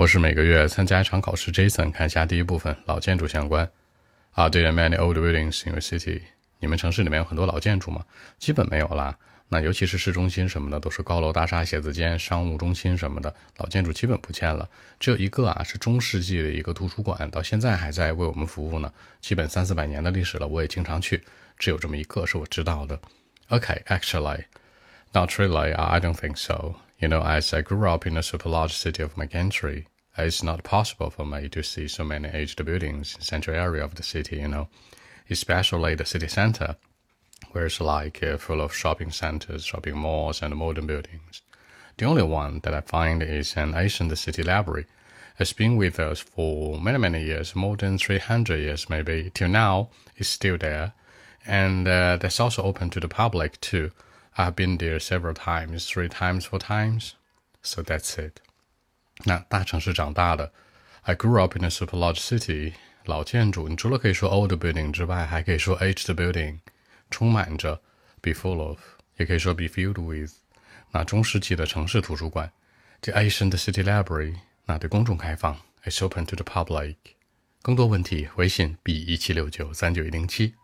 我是每个月参加一场考试，Jason 看一下第一部分老建筑相关。Are there many old buildings in your city？你们城市里面有很多老建筑吗？基本没有啦。那尤其是市中心什么的，都是高楼大厦、写字间、商务中心什么的，老建筑基本不见了。只有一个啊，是中世纪的一个图书馆，到现在还在为我们服务呢，基本三四百年的历史了。我也经常去，只有这么一个是我知道的。Okay，actually, not really. I don't think so. You know, as I grew up in a super large city of my country. It's not possible for me to see so many aged buildings in central area of the city, you know, especially the city center, where it's like uh, full of shopping centers, shopping malls, and modern buildings. The only one that I find is an ancient city library. It's been with us for many, many years, more than 300 years maybe. Till now, it's still there. And uh, that's also open to the public too. I've been there several times, three times, four times. So that's it. 那大城市长大的，I grew up in a super large city。老建筑，你除了可以说 old building 之外，还可以说 aged building，充满着，be full of，也可以说 be filled with。那中世纪的城市图书馆，the ancient city library，那对公众开放，it's open to the public。更多问题，微信 b 一七六九三九一零七。